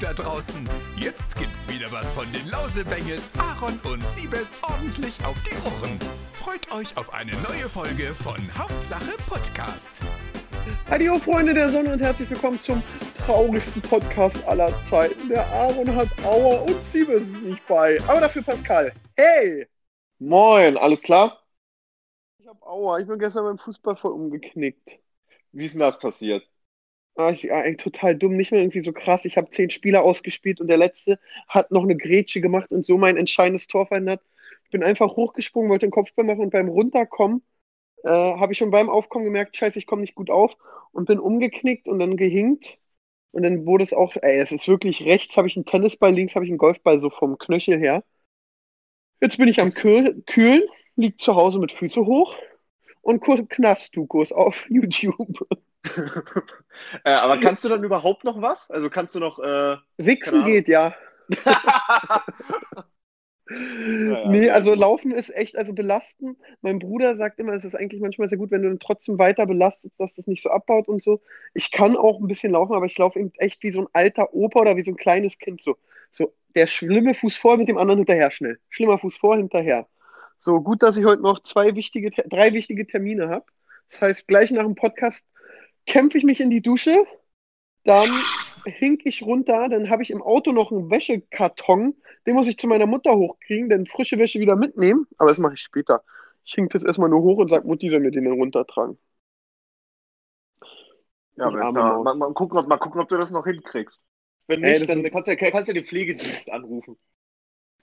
da draußen. Jetzt gibt's wieder was von den Lausebengels, Aaron und Siebes ordentlich auf die Ohren. Freut euch auf eine neue Folge von Hauptsache Podcast. Hallo Freunde der Sonne und herzlich willkommen zum traurigsten Podcast aller Zeiten. Der Aaron hat Aua und Siebes ist nicht bei. Aber dafür Pascal. Hey! Moin, alles klar? Ich hab Aua. Ich bin gestern beim Fußball voll umgeknickt. Wie ist denn das passiert? Ah, ich, ah, total dumm, nicht mehr irgendwie so krass. Ich habe zehn Spieler ausgespielt und der letzte hat noch eine Grätsche gemacht und so mein entscheidendes Tor verhindert. Ich bin einfach hochgesprungen, wollte den Kopfball machen und beim Runterkommen äh, habe ich schon beim Aufkommen gemerkt, scheiße, ich komme nicht gut auf und bin umgeknickt und dann gehinkt. Und dann wurde es auch, ey, es ist wirklich, rechts habe ich einen Tennisball, links habe ich einen Golfball so vom Knöchel her. Jetzt bin ich am Kühl, Kühlen, liegt zu Hause mit Füße hoch und Knasttukos auf YouTube. äh, aber kannst du dann überhaupt noch was? Also kannst du noch. Äh, Wichsen geht, ja. naja, nee, also Laufen ist echt, also belasten. Mein Bruder sagt immer, es ist eigentlich manchmal sehr gut, wenn du dann trotzdem weiter belastest, dass das nicht so abbaut und so. Ich kann auch ein bisschen laufen, aber ich laufe eben echt wie so ein alter Opa oder wie so ein kleines Kind. So, so der schlimme Fuß vor mit dem anderen hinterher schnell. Schlimmer Fuß vor, hinterher. So gut, dass ich heute noch zwei wichtige, drei wichtige Termine habe. Das heißt, gleich nach dem Podcast kämpfe ich mich in die Dusche, dann hink ich runter, dann habe ich im Auto noch einen Wäschekarton, den muss ich zu meiner Mutter hochkriegen, dann frische Wäsche wieder mitnehmen, aber das mache ich später. Ich hink das erstmal nur hoch und sage, Mutti soll mir den dann runtertragen. Ja, aber mal, mal, mal, gucken, ob, mal gucken, ob du das noch hinkriegst. Wenn nicht, Ey, dann kannst du, ja, kannst du den Pflegedienst anrufen.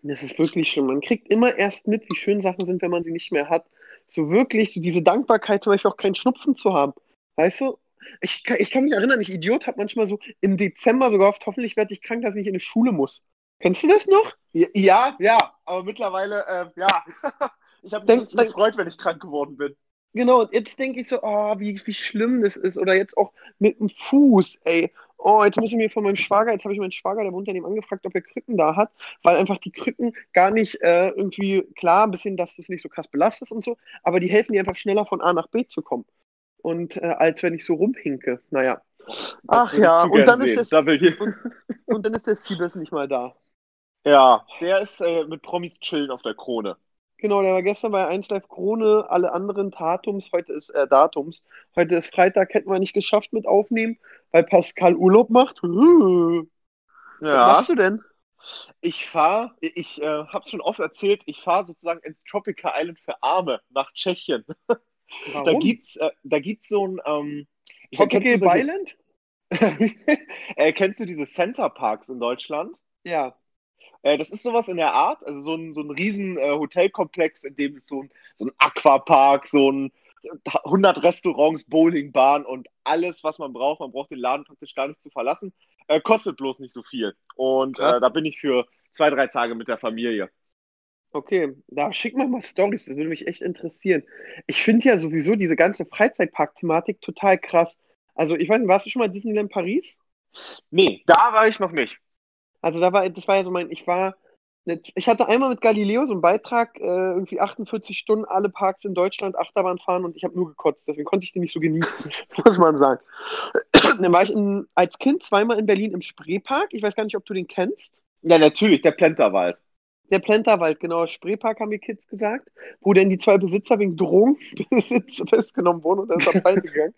Das ist wirklich schön. Man kriegt immer erst mit, wie schön Sachen sind, wenn man sie nicht mehr hat. So wirklich, so diese Dankbarkeit, zum Beispiel auch keinen Schnupfen zu haben. Weißt du, ich, ich kann mich erinnern, ich Idiot habe manchmal so im Dezember sogar oft, hoffentlich werde ich krank, dass ich in die Schule muss. Kennst du das noch? Ja, ja, aber mittlerweile, äh, ja. ich habe mich Denk, gefreut, wenn ich krank geworden bin. Genau, und jetzt denke ich so, oh, wie, wie schlimm das ist. Oder jetzt auch mit dem Fuß, ey. Oh, jetzt muss ich mir von meinem Schwager, jetzt habe ich meinen Schwager, der wohnt daneben, angefragt, ob er Krücken da hat, weil einfach die Krücken gar nicht äh, irgendwie, klar, ein bisschen, dass du es nicht so krass belastest und so, aber die helfen dir einfach schneller von A nach B zu kommen und äh, als wenn ich so rumhinke. Naja. Ach ja, und dann, ist das, und, und, dann ist der Siebes nicht mal da. Ja, der ist äh, mit Promis chillen auf der Krone. Genau, der war gestern bei 1 Live Krone, alle anderen Datums, heute ist äh, Datums. Heute ist Freitag, hätten wir nicht geschafft mit aufnehmen, weil Pascal Urlaub macht. Ja. Was machst du denn? Ich fahre, ich äh, habe schon oft erzählt, ich fahre sozusagen ins Tropical Island für Arme nach Tschechien. Warum? Da gibt's, äh, da gibt's so ein. Ähm, Tropical so Island? äh, kennst du diese Center Parks in Deutschland? Ja. Äh, das ist sowas in der Art, also so ein, so ein riesen äh, Hotelkomplex, in dem ist so ein, so ein Aquapark, so ein 100 Restaurants, Bowlingbahn und alles, was man braucht. Man braucht den Laden praktisch gar nicht zu verlassen. Äh, kostet bloß nicht so viel. Und äh, da bin ich für zwei, drei Tage mit der Familie. Okay, da schick mal mal Stories, das würde mich echt interessieren. Ich finde ja sowieso diese ganze Freizeitpark-Thematik total krass. Also, ich weiß nicht, warst du schon mal Disneyland Paris? Nee, da war ich noch nicht. Also, da war, das war ja so mein, ich war, ich hatte einmal mit Galileo so einen Beitrag, äh, irgendwie 48 Stunden alle Parks in Deutschland Achterbahn fahren und ich habe nur gekotzt, deswegen konnte ich den nicht so genießen, muss man sagen. Dann war ich in, als Kind zweimal in Berlin im Spreepark. Ich weiß gar nicht, ob du den kennst. Ja, natürlich, der Plenterwald. Der Plenterwald, genau. Spreepark haben die Kids gesagt, wo denn die zwei Besitzer wegen Drogenbesitz festgenommen wurden und dann ist er fallen gegangen.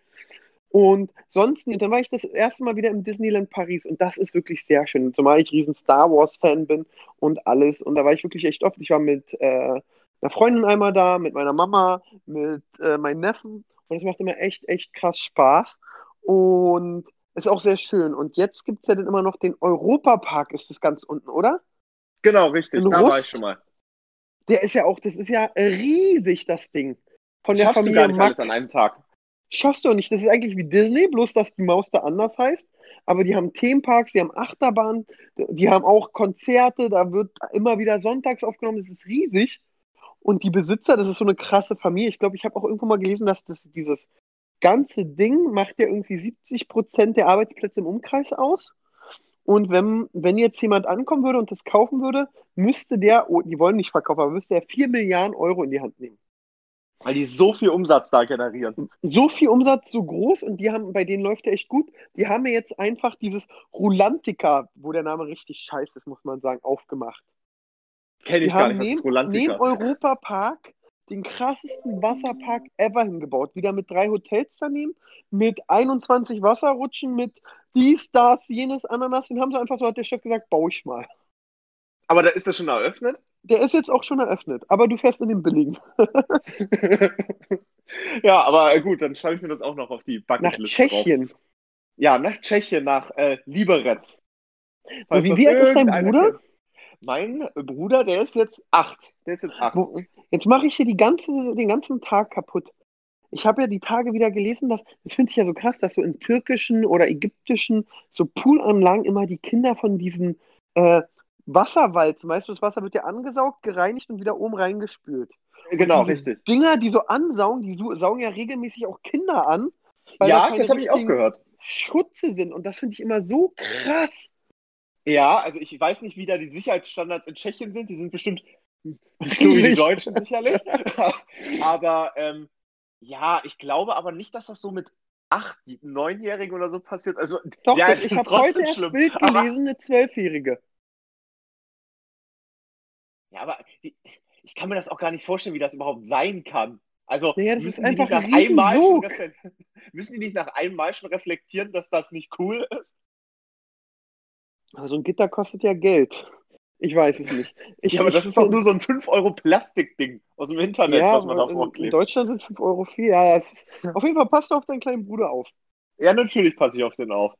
Und sonst, dann war ich das erste Mal wieder im Disneyland Paris und das ist wirklich sehr schön. Zumal ich riesen Star Wars Fan bin und alles. Und da war ich wirklich echt oft. Ich war mit äh, einer Freundin einmal da, mit meiner Mama, mit äh, meinen Neffen. Und es macht immer echt, echt krass Spaß. Und ist auch sehr schön. Und jetzt gibt es ja dann immer noch den Europapark, ist das ganz unten, oder? Genau, richtig. da war ich schon mal. Der ist ja auch, das ist ja riesig, das Ding. Von der Schaffst Familie du gar nicht Mack. alles an einem Tag. Schaffst du nicht. Das ist eigentlich wie Disney, bloß dass die Maus da anders heißt. Aber die haben Themenparks, die haben Achterbahn, die haben auch Konzerte, da wird immer wieder sonntags aufgenommen. Das ist riesig. Und die Besitzer, das ist so eine krasse Familie. Ich glaube, ich habe auch irgendwo mal gelesen, dass das, dieses ganze Ding macht ja irgendwie 70 Prozent der Arbeitsplätze im Umkreis aus. Und wenn, wenn jetzt jemand ankommen würde und das kaufen würde, müsste der, oh, die wollen nicht verkaufen, aber müsste er 4 Milliarden Euro in die Hand nehmen. Weil die so viel Umsatz da generieren. So viel Umsatz, so groß und die haben, bei denen läuft der echt gut. Die haben ja jetzt einfach dieses Rulantica, wo der Name richtig scheiße ist, muss man sagen, aufgemacht. Kenne ich Die gar nicht, was ist Rolantica? neben Europa Park den krassesten Wasserpark ever hingebaut. Wieder mit drei Hotels daneben, mit 21 Wasserrutschen, mit dies, das, jenes, Ananas. Den haben sie einfach so, hat der Chef gesagt, bau ich mal. Aber da ist das schon eröffnet? Der ist jetzt auch schon eröffnet, aber du fährst in den billigen. ja, aber äh, gut, dann schreibe ich mir das auch noch auf die Nach Bucketliste drauf. Tschechien. Ja, nach Tschechien, nach äh, Liberec. Wie- wie alt ist dein Bruder? kennt. Mein Bruder, der ist jetzt acht. Der ist jetzt acht. Wo, jetzt mache ich hier die ganze, den ganzen Tag kaputt. Ich habe ja die Tage wieder gelesen, dass, das finde ich ja so krass, dass so in türkischen oder ägyptischen so Poolanlagen immer die Kinder von diesen äh, Wasserwalzen, weißt du, das Wasser wird ja angesaugt, gereinigt und wieder oben reingespült. Genau, richtig. Dinger, die so ansaugen, die saugen ja regelmäßig auch Kinder an. weil Ja, da das habe ich auch gehört. Schutze sind. Und das finde ich immer so krass. Ja, also ich weiß nicht, wie da die Sicherheitsstandards in Tschechien sind. Die sind bestimmt nicht so wie die. Deutschen sicherlich. aber ähm, ja, ich glaube aber nicht, dass das so mit acht, neunjährigen oder so passiert. Also Doch, ja, das, ich habe heute erst schlimm. Bild gelesen, eine Zwölfjährige. Ja, aber ich kann mir das auch gar nicht vorstellen, wie das überhaupt sein kann. Also Naja, das müssen ist die nicht einfach nach ein einmal schon Riesensog. refle- müssen die nicht nach einmal schon reflektieren, dass das nicht cool ist? Also ein Gitter kostet ja Geld. Ich weiß es nicht. Ich, ja, aber das ist doch nur so ein 5 Euro Plastikding aus dem Internet, ja, was man da aber in, vorklebt. Deutschland sind 5 Euro viel. Ja, das ist, auf jeden Fall passt du auf deinen kleinen Bruder auf. Ja, natürlich passe ich auf den auf.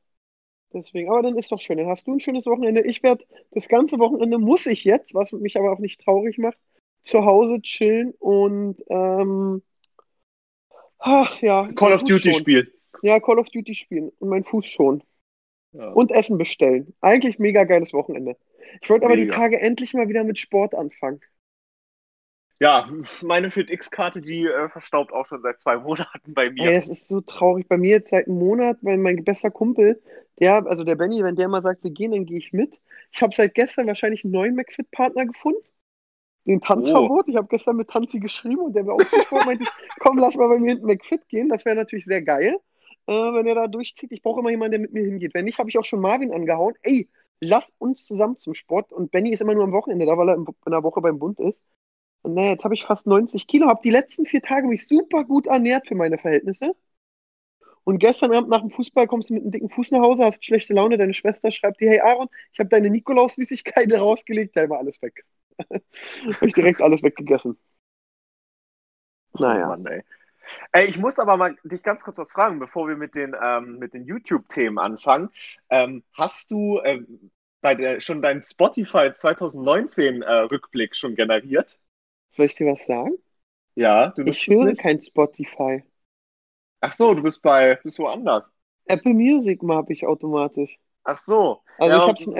Deswegen, aber dann ist doch schön. Dann hast du ein schönes Wochenende. Ich werde das ganze Wochenende muss ich jetzt, was mich aber auch nicht traurig macht, zu Hause chillen und ähm, ach ja, Call of Fuß Duty schon. spielen. Ja, Call of Duty spielen und mein Fuß schon. Ja. Und Essen bestellen. Eigentlich mega geiles Wochenende. Ich wollte aber die Mega. Tage endlich mal wieder mit Sport anfangen. Ja, meine Fit X-Karte, die äh, verstaubt auch schon seit zwei Monaten bei mir. Ey, das ist so traurig. Bei mir jetzt seit einem Monat, weil mein bester Kumpel, der, also der Benny, wenn der mal sagt, wir gehen, dann gehe ich mit. Ich habe seit gestern wahrscheinlich einen neuen McFit-Partner gefunden. Den Tanzverbot. Ich habe gestern mit Tanzi geschrieben und der mir ausgesprochen meinte, ich, komm, lass mal bei mir hinten McFit gehen. Das wäre natürlich sehr geil, äh, wenn er da durchzieht. Ich brauche immer jemanden, der mit mir hingeht. Wenn nicht, habe ich auch schon Marvin angehauen. Ey, lass uns zusammen zum Sport. Und Benny ist immer nur am Wochenende da, weil er in der Woche beim Bund ist. Und naja, jetzt habe ich fast 90 Kilo, habe die letzten vier Tage mich super gut ernährt für meine Verhältnisse. Und gestern Abend nach dem Fußball kommst du mit einem dicken Fuß nach Hause, hast schlechte Laune, deine Schwester schreibt dir, hey Aaron, ich habe deine Nikolaus-Süßigkeiten rausgelegt, da war alles weg. habe ich direkt alles weggegessen. Naja. Oh Mann, ey. Ey, ich muss aber mal dich ganz kurz was fragen, bevor wir mit den, ähm, mit den YouTube-Themen anfangen. Ähm, hast du ähm, bei der, schon deinen Spotify 2019 äh, Rückblick schon generiert? Soll ich dir was sagen? Ja, du Ich nutzt es höre nicht? kein Spotify. Ach so, du bist bei, bist woanders. Apple Music habe ich automatisch. Ach so. Also ja, ich habe so,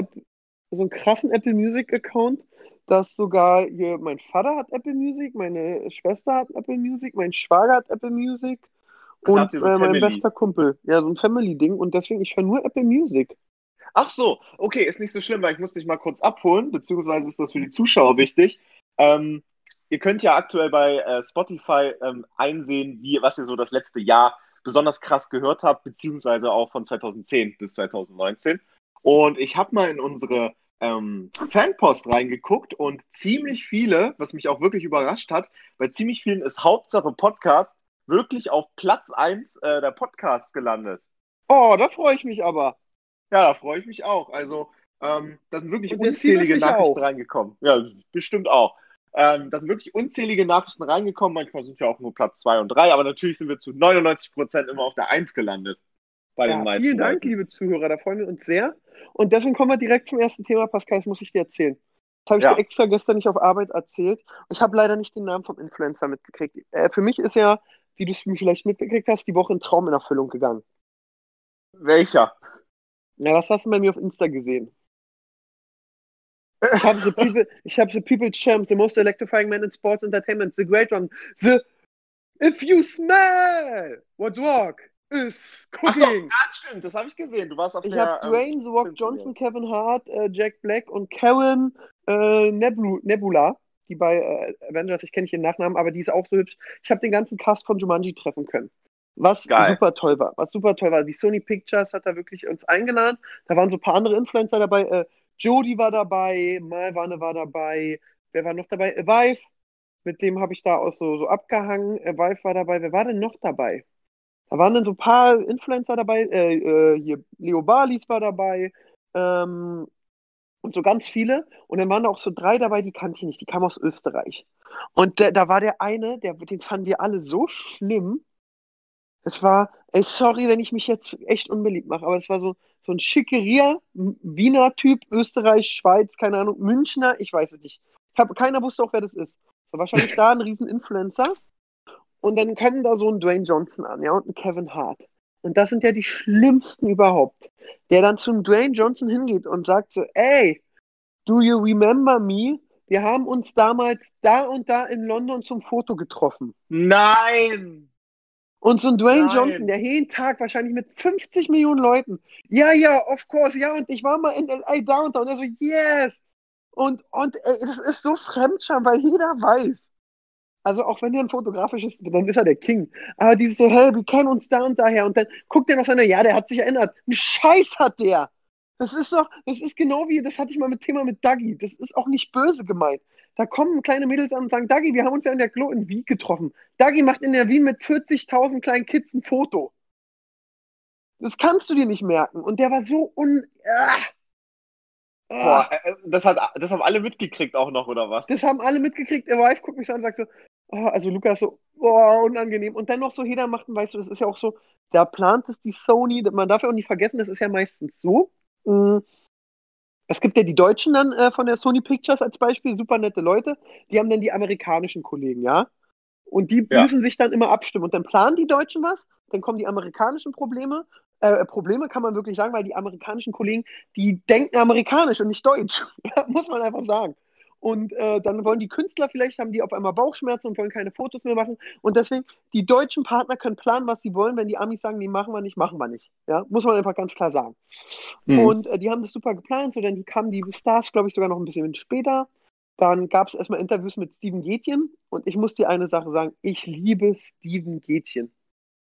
so einen krassen Apple Music Account, dass sogar hier mein Vater hat Apple Music, meine Schwester hat Apple Music, mein Schwager hat Apple Music und so äh, mein bester Kumpel. Ja, so ein Family-Ding und deswegen, ich höre nur Apple Music. Ach so, okay, ist nicht so schlimm, weil ich muss dich mal kurz abholen, beziehungsweise ist das für die Zuschauer wichtig. Ähm, ihr könnt ja aktuell bei äh, Spotify ähm, einsehen, wie, was ihr so das letzte Jahr besonders krass gehört habt, beziehungsweise auch von 2010 bis 2019. Und ich habe mal in unsere ähm, Fanpost reingeguckt und ziemlich viele, was mich auch wirklich überrascht hat, bei ziemlich vielen ist Hauptsache Podcast wirklich auf Platz 1 äh, der Podcasts gelandet. Oh, da freue ich mich aber. Ja, da freue ich mich auch. Also, ähm, da sind wirklich unzählige Nachrichten auch. reingekommen. Ja, bestimmt auch. Ähm, da sind wirklich unzählige Nachrichten reingekommen. Manchmal sind wir auch nur Platz 2 und 3, aber natürlich sind wir zu 99 Prozent immer auf der 1 gelandet. Bei den Ja, meisten. vielen Dank, Leuten. liebe Zuhörer, da freuen wir uns sehr. Und deswegen kommen wir direkt zum ersten Thema, Pascal, das muss ich dir erzählen. Das habe ich Ja. dir extra gestern nicht auf Arbeit erzählt. Ich habe leider nicht den Namen vom Influencer mitgekriegt. Äh, für mich ist ja, wie du es vielleicht mitgekriegt hast, die Woche ein Traum in Erfüllung gegangen. Welcher? Ja, was hast du bei mir auf Insta gesehen? Ich habe the people, ich habe the people's champ, the most electrifying man in sports entertainment, the great one, the if you smell what's walk is Ach so, cooking. ja, stimmt, das habe ich gesehen. Du warst auf Ich der. habe ähm, Dwayne The Rock. Johnson, Kevin Hart, äh, Jack Black und Karen äh, Neblu Nebula die bei äh, Avengers, ich kenne nicht ihren Nachnamen, aber die ist auch so hübsch. Ich habe den ganzen Cast von Jumanji treffen können. Was Geil. super toll war. Was super toll war. Die Sony Pictures hat da wirklich uns eingeladen. Da waren so ein paar andere Influencer dabei. Äh, Jody war dabei, Malwane war dabei. Wer war noch dabei? Äh, Vive. Mit dem habe ich da auch so, so abgehangen. Äh, Vive war dabei. Wer war denn noch dabei? Da waren dann so ein paar Influencer dabei. Äh, äh, hier Leo Balis war dabei. Ähm, und so ganz viele. Und dann waren da auch so drei dabei, die kannte ich nicht. Die kamen aus Österreich. Und der, da war der eine, der, den fanden wir alle so schlimm. Es war, ey, sorry, wenn ich mich jetzt echt unbeliebt mache, aber es war so, so ein Schickeria, Wiener Typ, Österreich, Schweiz, keine Ahnung, Münchner, ich weiß es nicht. Ich hab, keiner wusste auch, wer das ist. War wahrscheinlich da ein riesen Influencer. Und dann kommen da so ein Dwayne Johnson an, ja, und ein Kevin Hart. Und das sind ja die schlimmsten überhaupt. Der dann zum Dwayne Johnson hingeht und sagt so, ey, do you remember me? Wir haben uns damals da und da in London zum Foto getroffen. Nein! Und so ein Dwayne Nein. Johnson, der jeden Tag wahrscheinlich mit 50 Millionen Leuten, ja, ja, of course, ja, und ich war mal in LA Downtown. Und er so, yes! Und, und ey, das ist so Fremdscham, weil jeder weiß. Also auch wenn er ein fotografisch ist, dann ist er der King. Aber dieses so, hey, wir kennen uns da und daher. Und dann guckt er noch seine, ja, der hat sich erinnert. Ein Scheiß hat der. Das ist doch, das ist genau wie, das hatte ich mal mit Thema mit Dagi. Das ist auch nicht böse gemeint. Da kommen kleine Mädels an und sagen, Dagi, wir haben uns ja in der Klo in Wien getroffen. Dagi macht in der Wien mit 40.000 kleinen Kids ein Foto. Das kannst du dir nicht merken. Und der war so un... Ah. Boah, äh, das, hat, das haben alle mitgekriegt auch noch, oder was? Das haben alle mitgekriegt. Der Wife guckt mich an und sagt so, also Lukas so, boah, unangenehm. Und dann noch so jeder macht, weißt du, das ist ja auch so, da plant es die Sony, man darf ja auch nicht vergessen, das ist ja meistens so. mh, Es gibt ja die Deutschen dann äh, von der Sony Pictures als Beispiel, super nette Leute, die haben dann die amerikanischen Kollegen, ja. Und die Ja. müssen sich dann immer abstimmen. Und dann planen die Deutschen was, dann kommen die amerikanischen Probleme. Äh, Probleme kann man wirklich sagen, weil die amerikanischen Kollegen, die denken amerikanisch und nicht deutsch. Muss man einfach sagen. Und äh, dann wollen die Künstler vielleicht, haben die auf einmal Bauchschmerzen und wollen keine Fotos mehr machen. Und deswegen, die deutschen Partner können planen, was sie wollen. Wenn die Amis sagen, nee, machen wir nicht, machen wir nicht. Ja, muss man einfach ganz klar sagen. Mhm. Und äh, die haben das super geplant. So, dann kamen die Stars, glaube ich, sogar noch ein bisschen später. Dann gab es erstmal Interviews mit Steven Gätjen. Und ich muss dir eine Sache sagen: Ich liebe Steven Gätjen.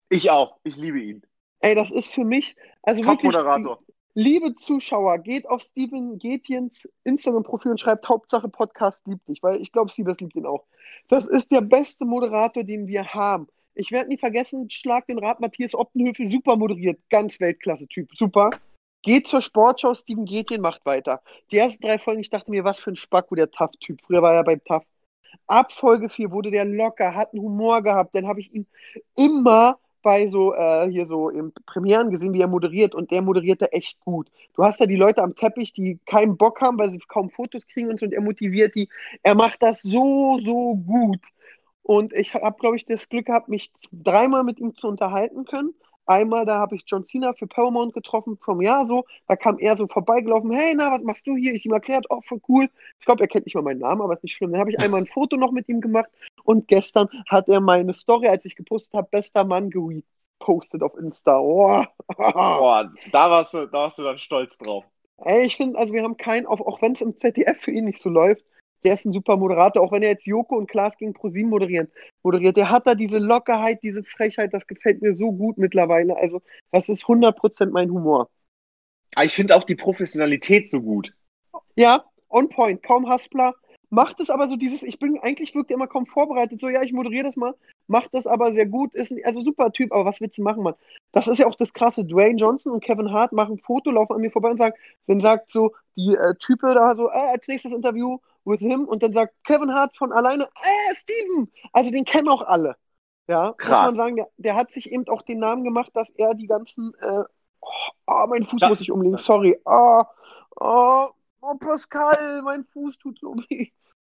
Ich auch. Ich liebe ihn. Ey, das ist für mich, also wirklich, Top-Moderator. Liebe Zuschauer, geht auf Steven Gätjens Instagram-Profil und schreibt Hauptsache Podcast liebt dich, weil ich glaube, Siebes liebt ihn auch. Das ist der beste Moderator, den wir haben. Ich werde nie vergessen, Schlag den Rat, Matthias Optenhöfel, super moderiert, ganz Weltklasse-Typ, super. Geht zur Sportschau, Steven Gätjen macht weiter. Die ersten drei Folgen, ich dachte mir, was für ein Spacko, der Tough-Typ. Früher war er bei Tough. Ab Folge 4 wurde der locker, hat einen Humor gehabt. Dann habe ich ihn immer bei so, äh, hier so im Premieren gesehen, wie er moderiert und der moderierte echt gut. Du hast da die Leute am Teppich, die keinen Bock haben, weil sie kaum Fotos kriegen und so und er motiviert die. Er macht das so, so gut. Und ich habe, glaube ich, das Glück gehabt, mich dreimal mit ihm zu unterhalten können. Einmal, da habe ich John Cena für Paramount getroffen vom Jahr so. Da kam er so vorbeigelaufen. Hey, na, was machst du hier? Ich ihm erklärt, oh, voll cool. Ich glaube, er kennt nicht mal meinen Namen, aber ist nicht schlimm. Dann habe ich einmal ein Foto noch mit ihm gemacht. Und gestern hat er meine Story, als ich gepostet habe, bester Mann gepostet auf Insta. Oh. Boah, da warst, du, da warst du dann stolz drauf. Ey, ich finde, also wir haben keinen, auch, auch wenn es im ZDF für ihn nicht so läuft, der ist ein super Moderator, auch wenn er jetzt Joko und Klaas gegen ProSieben moderieren, moderiert. Der hat da diese Lockerheit, diese Frechheit, das gefällt mir so gut mittlerweile. Also, das ist 100% mein Humor. Aber ich finde auch die Professionalität so gut. Ja, on point, kaum Haspler. Macht es aber so dieses, ich bin, eigentlich wirkt er immer kaum vorbereitet, so, ja, ich moderiere das mal, macht das aber sehr gut, ist ein, also super Typ, aber was willst du machen, Mann? Das ist ja auch das krasse, Dwayne Johnson und Kevin Hart machen ein Foto, laufen an mir vorbei und sagen, dann sagt so die äh, Type da so, äh, als nächstes Interview with him und dann sagt Kevin Hart von alleine, äh, Steven! Also den kennen auch alle. Ja, muss Krass. man sagen, der, der hat sich eben auch den Namen gemacht, dass er die ganzen, äh, oh, oh, mein Fuß Ja. muss ich umlegen, sorry, oh, oh, oh, Pascal, mein Fuß tut so weh.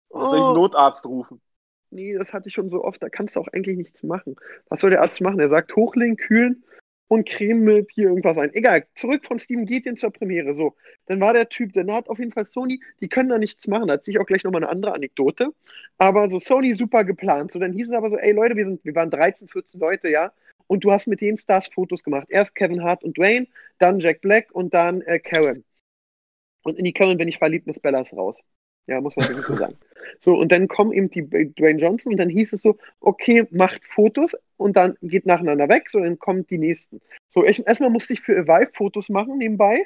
Soll ich einen Oh. Notarzt rufen? Nee, das hatte ich schon so oft, da kannst du auch eigentlich nichts machen. Was soll der Arzt machen? Er sagt hochlegen, kühlen und Creme mit hier irgendwas ein. Egal, zurück von Steven Gätjen zur Premiere. So, dann war der Typ, dann hat auf jeden Fall Sony, die können da nichts machen. Da erzähle ich auch gleich nochmal eine andere Anekdote. Aber so Sony super geplant. So, dann hieß es aber so, ey Leute, wir, sind, wir waren 13, 14 Leute, ja. Und du hast mit den Stars Fotos gemacht. Erst Kevin Hart und Dwayne, dann Jack Black und dann äh, Karen. Und in die Karen bin ich verliebt, Miss Bella ist raus. Ja, muss man wirklich so sagen. So, und dann kommen eben die Dwayne Johnson und dann hieß es so, okay, macht Fotos und dann geht nacheinander weg, so dann kommen die nächsten. So, ich, erstmal musste ich für Evive Fotos machen nebenbei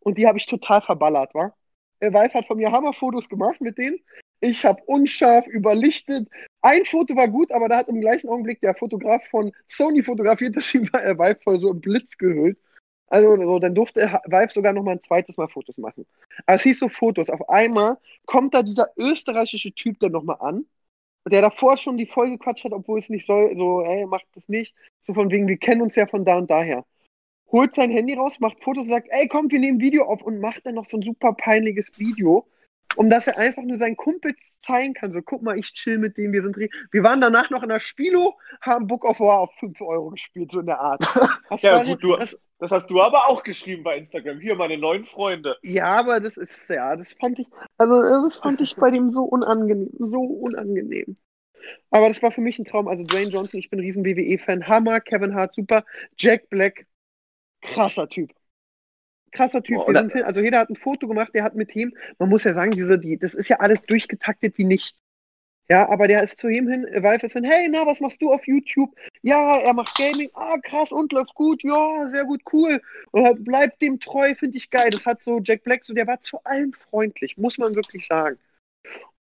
und die habe ich total verballert, war. Evive hat von mir Hammerfotos gemacht mit denen. Ich habe unscharf überlichtet. Ein Foto war gut, aber da hat im gleichen Augenblick der Fotograf von Sony fotografiert, dass sie bei Evive voll so im Blitz gehüllt. Also so, dann durfte Vive sogar noch mal ein zweites Mal Fotos machen. Aber es hieß so Fotos. Auf einmal kommt da dieser österreichische Typ dann noch mal an, der davor schon die Folge quatscht hat, obwohl es nicht soll. So, ey, macht das nicht. So von wegen, wir kennen uns ja von da und daher. Holt sein Handy raus, macht Fotos, sagt, ey, komm, wir nehmen Video auf und macht dann noch so ein super peinliches Video um dass er einfach nur seinen Kumpels zeigen kann. So, guck mal, ich chill mit dem, wir sind. Wir waren danach noch in der Spielo, haben Book of War auf 5 Euro gespielt, so in der Art. Das ja, gut, du, das, das, hast du aber auch geschrieben bei Instagram. Hier, meine neuen Freunde. Ja, aber das ist, ja, das fand ich, also das fand ich bei dem so unangenehm, so unangenehm. Aber das war für mich ein Traum. Also Dwayne Johnson, ich bin ein riesen WWE-Fan. Hammer, Kevin Hart, super. Jack Black, krasser Typ krasser Typ. Boah, sind, also jeder hat ein Foto gemacht, der hat mit ihm, man muss ja sagen, diese, die, das ist ja alles durchgetaktet wie nicht. Ja, aber der ist zu ihm hin, Valve ist hin, hey, na, was machst du auf YouTube? Ja, er macht Gaming, ah, krass, und läuft gut, ja, sehr gut, cool. Und halt, bleibt dem treu, finde ich geil. Das hat so Jack Black, so, der war zu allen freundlich, muss man wirklich sagen.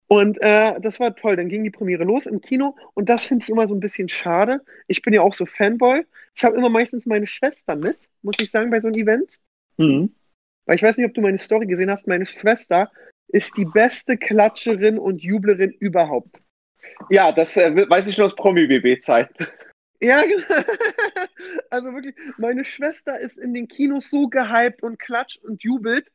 Und äh, das war toll. Dann ging die Premiere los im Kino und das finde ich immer so ein bisschen schade. Ich bin ja auch so Fanboy. Ich habe immer meistens meine Schwester mit, muss ich sagen, bei so einem Event. Mhm. Weil ich weiß nicht, ob du meine Story gesehen hast. Meine Schwester ist die beste Klatscherin und Jublerin überhaupt. Ja, das äh, weiß ich nur aus Promi-BB-Zeit. Ja, genau. Also wirklich, meine Schwester ist in den Kinos so gehypt und klatscht und jubelt,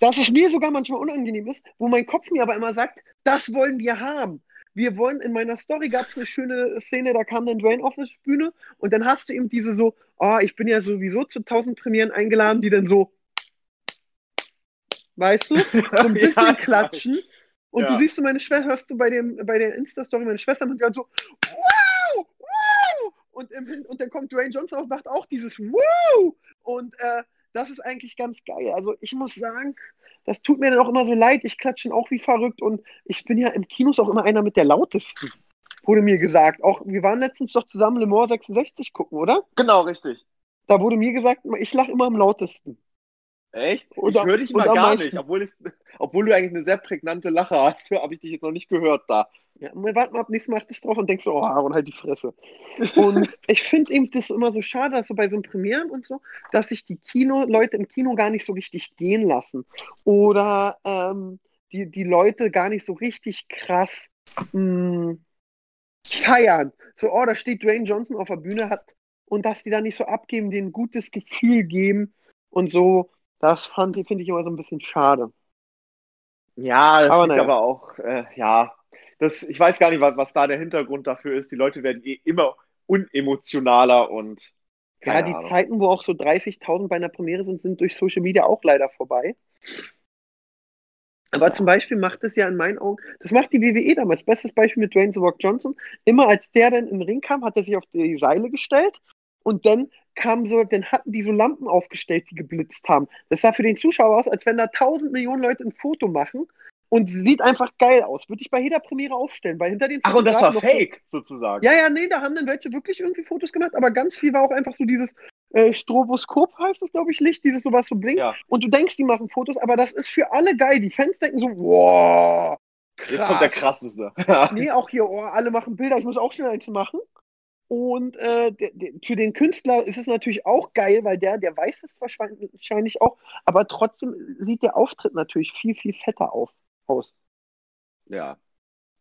dass es mir sogar manchmal unangenehm ist, wo mein Kopf mir aber immer sagt, das wollen wir haben. Wir wollen, in meiner Story gab es eine schöne Szene, da kam dann Dwayne auf die Bühne und dann hast du eben diese so, oh, ich bin ja sowieso zu tausend Premieren eingeladen, die dann so, weißt du, so ein bisschen ja, klatschen. Und ja. du siehst du meine Schwester, hörst du bei, dem, bei der Insta-Story, meine Schwester macht gerade so, wow, wow! Und, im, und dann kommt Dwayne Johnson auf und macht auch dieses wow! Und äh, das ist eigentlich ganz geil. Also ich muss sagen, das tut mir dann auch immer so leid. Ich klatsche auch wie verrückt und ich bin ja im Kinos auch immer einer mit der lautesten wurde mir gesagt. Auch wir waren letztens doch zusammen Le Mans 66 gucken, oder? Genau, richtig. Da wurde mir gesagt, ich lache immer am lautesten. Echt? Oder, ich höre dich mal gar nicht, obwohl, ich, obwohl du eigentlich eine sehr prägnante Lache hast, habe ich dich jetzt noch nicht gehört da. Ja, wir warten mal ab nächstes Mal achtest drauf und denkst so, oh, Aaron, halt die Fresse. Und ich finde eben das immer so schade, dass so bei so einem Premieren und so, dass sich die Kino, Leute im Kino gar nicht so richtig gehen lassen. Oder ähm, die, die Leute gar nicht so richtig krass mh, hm, feiern. So, oh, da steht Dwayne Johnson auf der Bühne, hat und dass die da nicht so abgeben, denen ein gutes Gefühl geben und so, das finde ich immer so ein bisschen schade. Ja, das aber liegt naja. aber auch, äh, ja, das, ich weiß gar nicht, was, was da der Hintergrund dafür ist. Die Leute werden eh immer unemotionaler und. Ja, die Ahnung. Zeiten, wo auch so 30.000 bei einer Premiere sind, sind durch Social Media auch leider vorbei. Aber zum Beispiel macht es ja in meinen Augen, das macht die WWE damals. Bestes Beispiel mit Dwayne The Rock Johnson. Immer als der dann in den Ring kam, hat er sich auf die Seile gestellt und dann kam so, dann hatten die so Lampen aufgestellt, die geblitzt haben. Das sah für den Zuschauer aus, als wenn da tausend Millionen Leute ein Foto machen und sieht einfach geil aus. Würde ich bei jeder Premiere aufstellen, weil hinter den Ach, und das war fake, so, sozusagen. Ja, ja, nee, da haben dann welche wirklich irgendwie Fotos gemacht, aber ganz viel war auch einfach so dieses, äh, Stroboskop heißt das, glaube ich, Licht, dieses so was so blinkt. Ja. Und du denkst, die machen Fotos, aber das ist für alle geil. Die Fans denken so, wow. Krass. Jetzt kommt der krasseste. nee, auch hier, oh, alle machen Bilder, ich muss auch schnell eins machen. Und äh, der, der, für den Künstler ist es natürlich auch geil, weil der, der weiß es wahrscheinlich auch, aber trotzdem sieht der Auftritt natürlich viel, viel fetter auf, aus. Ja,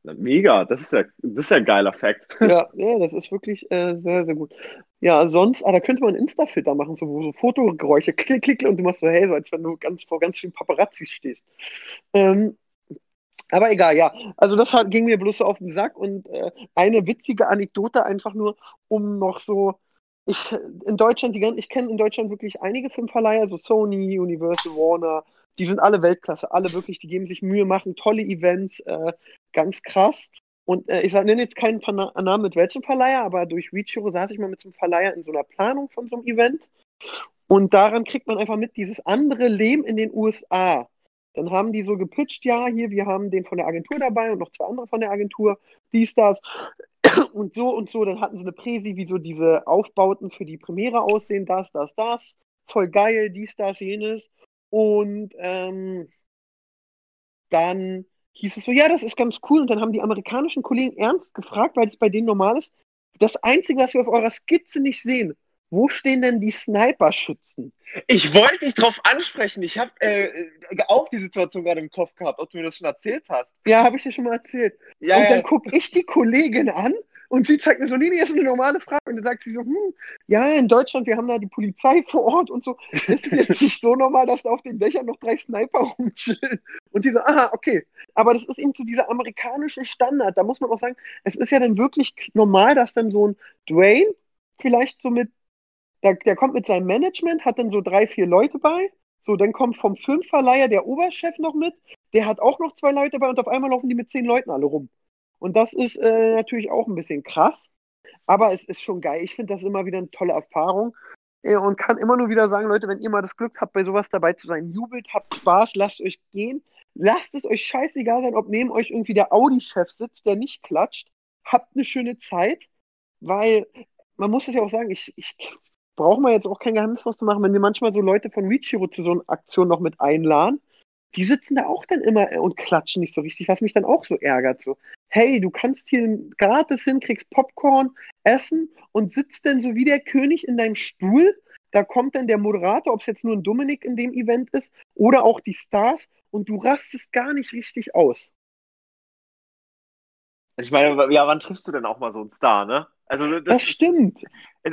Mega, das ist ja, das ist ja ein geiler Fakt. Ja, ja, das ist wirklich äh, sehr, sehr gut. Ja, sonst, ah, da könnte man einen Insta-Filter machen, so, wo so Fotogeräusche, klick, klick, und du machst so, hey, so als wenn du ganz vor ganz vielen Paparazzis stehst. Ähm, aber egal, ja. Also das hat, ging mir bloß so auf den Sack und äh, eine witzige Anekdote einfach nur, um noch so, ich in Deutschland, die, ich kenne in Deutschland wirklich einige Filmverleiher, so Sony, Universal, Warner, die sind alle Weltklasse, alle wirklich, die geben sich Mühe, machen tolle Events, äh, ganz krass. Und äh, ich nenne jetzt keinen Namen mit welchem Verleiher, aber durch Reachiro saß ich mal mit so einem Verleiher in so einer Planung von so einem Event. Und daran kriegt man einfach mit, dieses andere Leben in den USA. Dann haben die so gepitcht, ja, hier, wir haben den von der Agentur dabei und noch zwei andere von der Agentur, dies, das und so und so. Dann hatten sie eine Präsi, wie so diese Aufbauten für die Premiere aussehen, das, das, das. Voll geil, dies, das, jenes. Und ähm, dann hieß es so, ja, das ist ganz cool. Und dann haben die amerikanischen Kollegen ernst gefragt, weil es bei denen normal ist. Das Einzige, was wir auf eurer Skizze nicht sehen, wo stehen denn die Sniper-Schützen? Ich wollte dich drauf ansprechen. Ich habe äh, auch die Situation gerade im Kopf gehabt, ob du mir das schon erzählt hast. Ja, habe ich dir schon mal erzählt. Ja, und dann gucke ich die Kollegin an und sie zeigt mir so, nee, nee, ist eine normale Frage. Und dann sagt sie so, hm, ja, in Deutschland, wir haben da die Polizei vor Ort und so. Ist es jetzt nicht so normal, dass da auf den Dächern noch drei Sniper rumchillen? Und die so, aha, okay. Aber das ist eben so dieser amerikanische Standard. Da muss man auch sagen, es ist ja dann wirklich normal, dass dann so ein Dwayne vielleicht so mit, der, der kommt mit seinem Management, hat dann so drei, vier Leute bei. So, dann kommt vom Filmverleiher der Oberchef noch mit. Der hat auch noch zwei Leute bei und auf einmal laufen die mit zehn Leuten alle rum. Und das ist äh, natürlich auch ein bisschen krass, aber es ist schon geil. Ich finde das immer wieder eine tolle Erfahrung äh, und kann immer nur wieder sagen, Leute, wenn ihr mal das Glück habt, bei sowas dabei zu sein, jubelt, habt Spaß, lasst euch gehen. Lasst es euch scheißegal sein, ob neben euch irgendwie der Audi-Chef sitzt, der nicht klatscht. Habt eine schöne Zeit, weil man muss es ja auch sagen, ich, ich brauche mal jetzt auch kein Geheimnis draus zu machen, wenn wir manchmal so Leute von Reachiro zu so einer Aktion noch mit einladen die sitzen da auch dann immer und klatschen nicht so richtig, was mich dann auch so ärgert. So, hey, du kannst hier gratis hin, kriegst Popcorn, Essen und sitzt dann so wie der König in deinem Stuhl. Da kommt dann der Moderator, ob es jetzt nur ein Dominik in dem Event ist oder auch die Stars und du rastest gar nicht richtig aus. Also ich meine, ja, wann triffst du denn auch mal so einen Star, ne? Also das, das stimmt.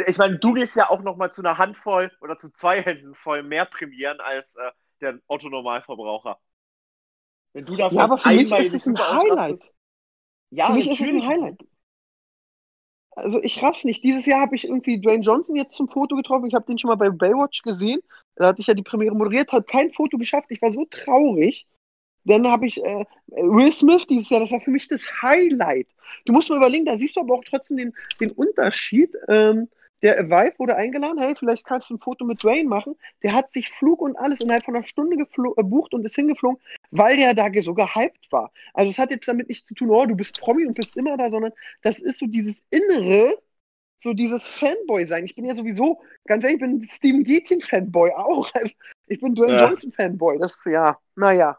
Ich meine, du gehst ja auch noch mal zu einer Handvoll oder zu zwei Händen voll mehr Premieren als äh, der Otto-Normalverbraucher. Wenn du da ja, aber für mich ist es ein Highlight. Ja, für mich natürlich. ist es ein Highlight. Also ich raff's nicht. Dieses Jahr habe ich irgendwie Dwayne Johnson jetzt zum Foto getroffen. Ich habe den schon mal bei Baywatch gesehen. Da hatte ich ja die Premiere moderiert, hat kein Foto geschafft. Ich war so traurig. Dann habe ich äh, Will Smith dieses Jahr, das war für mich das Highlight. Du musst mal überlegen, da siehst du aber auch trotzdem den, den Unterschied. Ähm, der Vibe wurde eingeladen, hey, vielleicht kannst du ein Foto mit Dwayne machen. Der hat sich Flug und alles innerhalb von einer Stunde gebucht und ist hingeflogen, weil der da so gehypt war. Also es hat jetzt damit nichts zu tun, oh, du bist Promi und bist immer da, sondern das ist so dieses Innere, so dieses Fanboy-Sein. Ich bin ja sowieso, ganz ehrlich, ich bin Steven Gätchen-Fanboy auch. Also ich bin Dwayne ja. Johnson-Fanboy. Das ist ja, naja.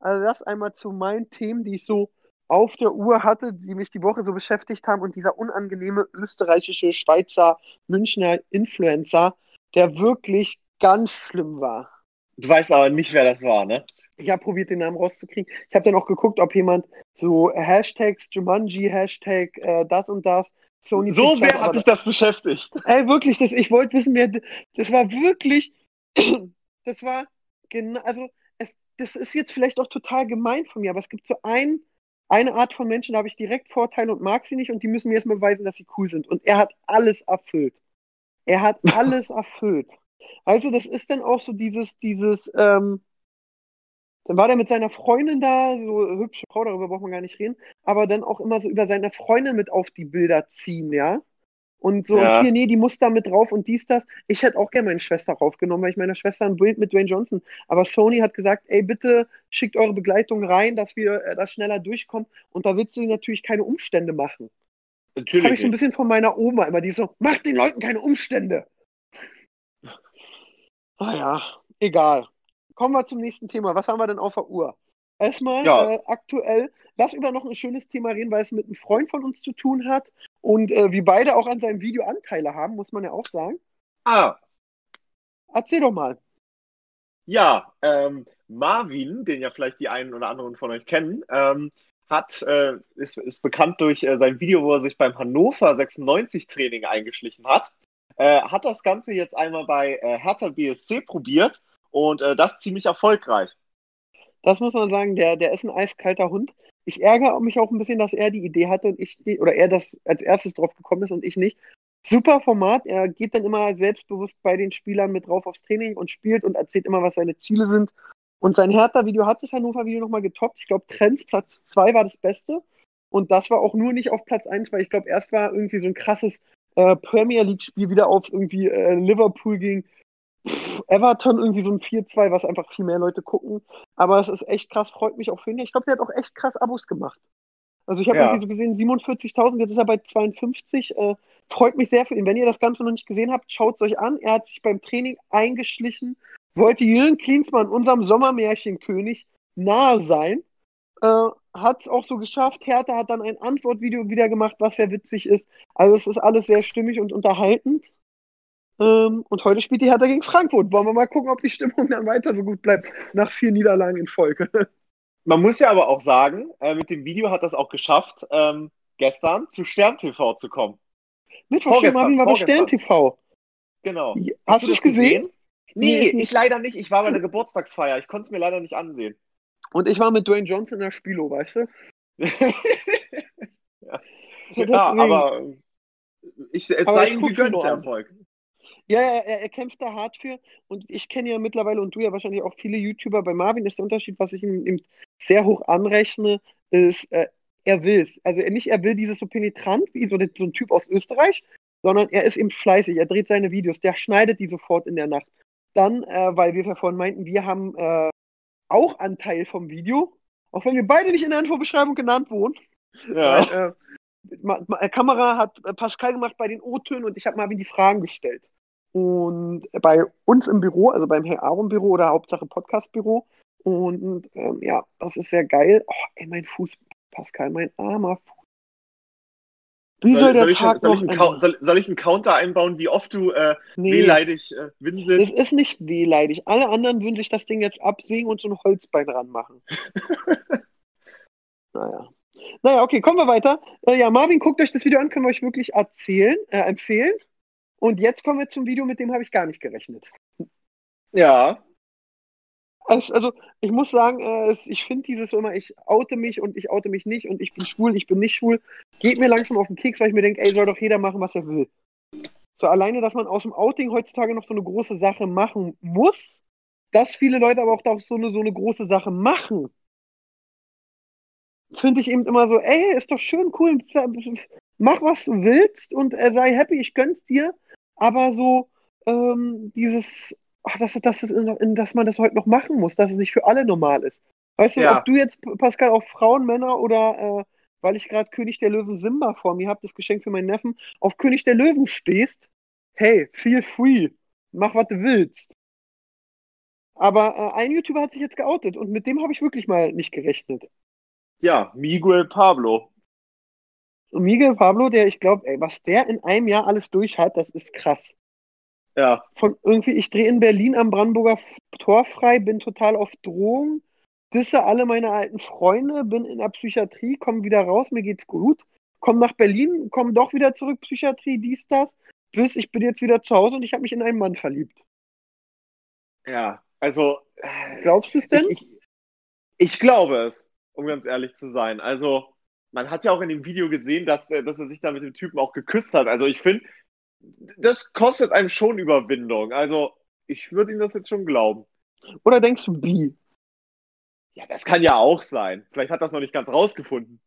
Also das einmal zu meinen Themen, die ich so auf der Uhr hatte, die mich die Woche so beschäftigt haben und dieser unangenehme österreichische Schweizer Münchner Influencer, der wirklich ganz schlimm war. Du weißt aber nicht, wer das war, ne? Ich habe probiert, den Namen rauszukriegen. Ich habe dann auch geguckt, ob jemand so Hashtags Jumanji, Hashtag äh, das und das. Sony so Pictures, sehr hat dich das beschäftigt. Ey, wirklich, das, ich wollte wissen, wer. Das war wirklich. Das war. Genau, also, das ist jetzt vielleicht auch total gemein von mir, aber es gibt so einen eine Art von Menschen, da habe ich direkt Vorteile und mag sie nicht und die müssen mir erstmal beweisen, dass sie cool sind. Und er hat alles erfüllt. Er hat alles erfüllt. Also, das ist dann auch so dieses, dieses, ähm, dann war der mit seiner Freundin da, so hübsche Frau, darüber braucht man gar nicht reden, aber dann auch immer so über seine Freundin mit auf die Bilder ziehen, ja. Und so, ja. und hier, nee, die muss da mit drauf und dies, das. Ich hätte auch gerne meine Schwester raufgenommen, weil ich meiner Schwester ein Bild mit Dwayne Johnson. Aber Sony hat gesagt, ey, bitte schickt eure Begleitung rein, dass wir äh, das schneller durchkommen. Und da willst du natürlich keine Umstände machen. Natürlich. Habe ich so ein bisschen von meiner Oma immer, die so, macht den Leuten keine Umstände. Ah ja, egal. Kommen wir zum nächsten Thema. Was haben wir denn auf der Uhr? Erstmal ja. äh, aktuell, lass über noch ein schönes Thema reden, weil es mit einem Freund von uns zu tun hat und äh, wir beide auch an seinem Video Anteile haben, muss man ja auch sagen. Ah. Erzähl doch mal. Ja, ähm, Marvin, den ja vielleicht die einen oder anderen von euch kennen, ähm, hat, äh, ist, ist bekannt durch äh, sein Video, wo er sich beim Hannover 96 Training eingeschlichen hat. Äh, hat das Ganze jetzt einmal bei äh, Hertha BSC probiert und das ziemlich erfolgreich. Das muss man sagen, der, der ist ein eiskalter Hund. Ich ärgere mich auch ein bisschen, dass er die Idee hatte und ich oder er das als erstes drauf gekommen ist und ich nicht. Super Format. Er geht dann immer selbstbewusst bei den Spielern mit drauf aufs Training und spielt und erzählt immer, was seine Ziele sind. Und sein Hertha-Video hat das Hannover-Video nochmal getoppt. Ich glaube, Trends Platz 2 war das Beste. Und das war auch nur nicht auf Platz 1, weil ich glaube, erst war irgendwie so ein krasses äh, Premier League-Spiel wieder auf irgendwie äh, Liverpool Everton irgendwie so ein 4-2, was einfach viel mehr Leute gucken. Aber es ist echt krass, freut mich auch für ihn. Ich glaube, der hat auch echt krass Abos gemacht. Also ich habe ja. irgendwie so gesehen, 47.000, jetzt ist er bei 52. Äh, freut mich sehr für ihn. Wenn ihr das Ganze noch nicht gesehen habt, schaut es euch an. Er hat sich beim Training eingeschlichen, wollte Jürgen Klinsmann, unserem Sommermärchenkönig, nahe sein. Äh, hat es auch so geschafft. Hertha hat dann ein Antwortvideo wieder gemacht, was sehr witzig ist. Also es ist alles sehr stimmig und unterhaltend. Ähm, und heute spielt die Hertha gegen Frankfurt. Wollen wir mal gucken, ob die Stimmung dann weiter so gut bleibt nach vier Niederlagen in Folge. Man muss ja aber auch sagen, äh, mit dem Video hat das auch geschafft, ähm, gestern zu Stern TV zu kommen. Mittwoch Marvin war bei Stern TV. Genau. Hast, du es gesehen? gesehen? Nee, nee, ich leider nicht. Ich war bei der Geburtstagsfeier. Ich konnte es mir leider nicht ansehen. Und ich war mit Dwayne Johnson in der Spielo, weißt du? ja, ja aber ich, es aber sei ihm gegönnt, der Erfolg. Ja, er, er, kämpft da hart für. Und ich kenne ja mittlerweile und du ja wahrscheinlich auch viele YouTuber. Bei Marvin ist der Unterschied, was ich ihm, ihm sehr hoch anrechne, ist, äh, er will es. Also nicht, er will dieses so penetrant wie so, so ein Typ aus Österreich, sondern er ist eben fleißig. Er dreht seine Videos, der schneidet die sofort in der Nacht. Dann, äh, weil wir vorhin meinten, wir haben äh, auch Anteil vom Video, auch wenn wir beide nicht in der Infobeschreibung genannt wurden. Ja. Äh, äh, Kamera hat äh, Pascal gemacht bei den O-Tönen und ich habe Marvin die Fragen gestellt. Und bei uns im Büro, also beim Herr Aaron Büro oder Hauptsache Podcast Büro. Und ähm, ja, das ist sehr geil. Oh, ey, mein Fuß, Pascal, mein armer Fuß. Wie soll, soll der soll Tag ich, soll noch ich einen, soll, soll, ich einen Counter einbauen, wie oft du äh, nee, wehleidig äh, winselst? Es ist nicht wehleidig. Alle anderen würden sich das Ding jetzt absägen und so ein Holzbein ranmachen. naja. Naja, okay, kommen wir weiter. Äh, ja, Marvin, guckt euch das Video an, können wir euch wirklich erzählen, äh, empfehlen. Und jetzt kommen wir zum Video, mit dem habe ich gar nicht gerechnet. Ja. Also, also ich muss sagen, äh, ich finde dieses immer, ich oute mich und ich oute mich nicht und ich bin schwul, ich bin nicht schwul, geht mir langsam auf den Keks, weil ich mir denke, ey, soll doch jeder machen, was er will. So alleine, dass man aus dem Outing heutzutage noch so eine große Sache machen muss, dass viele Leute aber auch da so eine, so eine große Sache machen, finde ich eben immer so, ey, ist doch schön, cool, mach was du willst und äh, sei happy, ich gönn's dir, aber so ähm, dieses, ach, dass, dass, dass man das heute noch machen muss, dass es nicht für alle normal ist. Weißt du, ja. ob du jetzt, Pascal, auf Frauen, Männer oder, äh, weil ich gerade König der Löwen Simba vor mir habe, das Geschenk für meinen Neffen, auf König der Löwen stehst, hey, feel free, mach was du willst. Aber äh, ein YouTuber hat sich jetzt geoutet und mit dem habe ich wirklich mal nicht gerechnet. Ja, Miguel Pablo. Miguel Pablo, der, ich glaube, was der in einem Jahr alles durch hat, das ist krass. Ja. Von irgendwie, ich drehe in Berlin am Brandenburger Tor frei, bin total auf Drohung, disse alle meine alten Freunde, bin in der Psychiatrie, komme wieder raus, mir geht's gut, komme nach Berlin, komme doch wieder zurück, Psychiatrie, dies, das, bis ich bin jetzt wieder zu Hause und ich habe mich in einen Mann verliebt. Ja, also. Glaubst du es denn? Ich, ich, ich glaube es, um ganz ehrlich zu sein. Also, man hat ja auch in dem Video gesehen, dass, äh, dass er sich da mit dem Typen auch geküsst hat. Also ich finde, das kostet einem schon Überwindung. Also ich würde ihm das jetzt schon glauben. Oder denkst du wie? Ja, das kann ja auch sein. Vielleicht hat das noch nicht ganz rausgefunden.